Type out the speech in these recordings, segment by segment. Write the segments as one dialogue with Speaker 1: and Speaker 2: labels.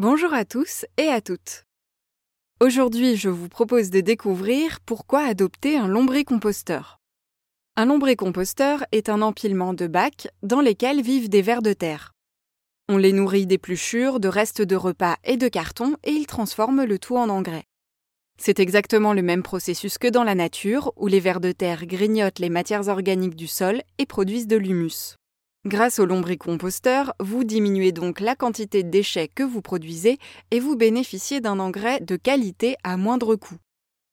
Speaker 1: Bonjour à tous et à toutes. Aujourd'hui, je vous propose de découvrir pourquoi adopter un lombricomposteur. Un lombricomposteur est un empilement de bacs dans lesquels vivent des vers de terre. On les nourrit d'épluchures, de restes de repas et de carton et ils transforment le tout en engrais. C'est exactement le même processus que dans la nature où les vers de terre grignotent les matières organiques du sol et produisent de l'humus. Grâce au lombricomposteur, vous diminuez donc la quantité de déchets que vous produisez et vous bénéficiez d'un engrais de qualité à moindre coût.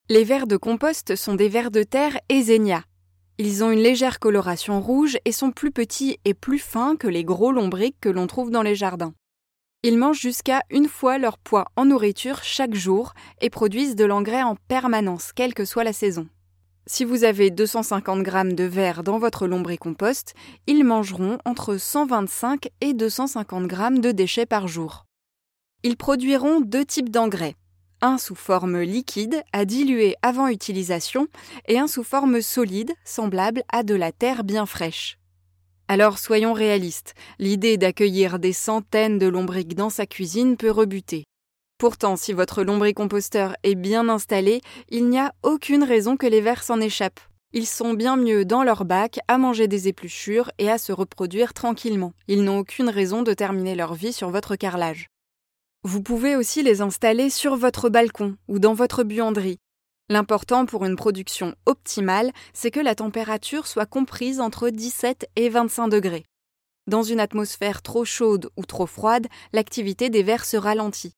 Speaker 1: Les vers de compost sont des vers de terre Ezenia. Ils ont une légère coloration rouge et sont plus petits et plus fins que les gros lombrics que l'on trouve dans les jardins. Ils mangent jusqu'à une fois leur poids en nourriture chaque jour et produisent de l'engrais en permanence, quelle que soit la saison. Si vous avez 250 g de verre dans votre lombricompost, ils mangeront entre 125 et 250 g de déchets par jour. Ils produiront deux types d'engrais, un sous forme liquide à diluer avant utilisation et un sous forme solide semblable à de la terre bien fraîche. Alors soyons réalistes, l'idée d'accueillir des centaines de lombrics dans sa cuisine peut rebuter. Pourtant, si votre lombricomposteur est bien installé, il n'y a aucune raison que les vers s'en échappent. Ils sont bien mieux dans leur bac à manger des épluchures et à se reproduire tranquillement. Ils n'ont aucune raison de terminer leur vie sur votre carrelage. Vous pouvez aussi les installer sur votre balcon ou dans votre buanderie. L'important pour une production optimale, c'est que la température soit comprise entre 17 et 25 degrés. Dans une atmosphère trop chaude ou trop froide, l'activité des vers se ralentit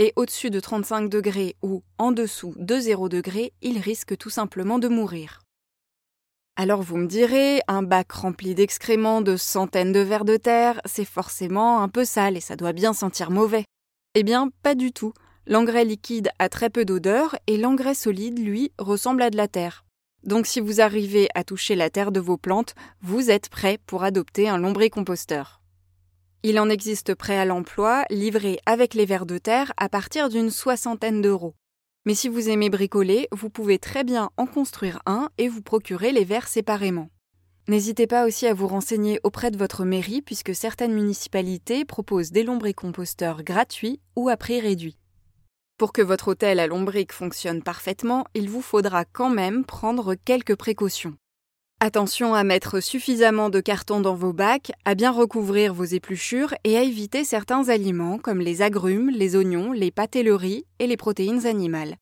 Speaker 1: et au-dessus de 35 degrés ou en dessous de 0 degrés, il risque tout simplement de mourir. Alors vous me direz, un bac rempli d'excréments de centaines de vers de terre, c'est forcément un peu sale et ça doit bien sentir mauvais. Eh bien, pas du tout. L'engrais liquide a très peu d'odeur et l'engrais solide, lui, ressemble à de la terre. Donc si vous arrivez à toucher la terre de vos plantes, vous êtes prêt pour adopter un lombricomposteur. Il en existe prêt à l'emploi, livré avec les vers de terre à partir d'une soixantaine d'euros. Mais si vous aimez bricoler, vous pouvez très bien en construire un et vous procurer les vers séparément. N'hésitez pas aussi à vous renseigner auprès de votre mairie puisque certaines municipalités proposent des lombricomposteurs gratuits ou à prix réduit. Pour que votre hôtel à lombric fonctionne parfaitement, il vous faudra quand même prendre quelques précautions. Attention à mettre suffisamment de carton dans vos bacs, à bien recouvrir vos épluchures et à éviter certains aliments comme les agrumes, les oignons, les pâtes et les protéines animales.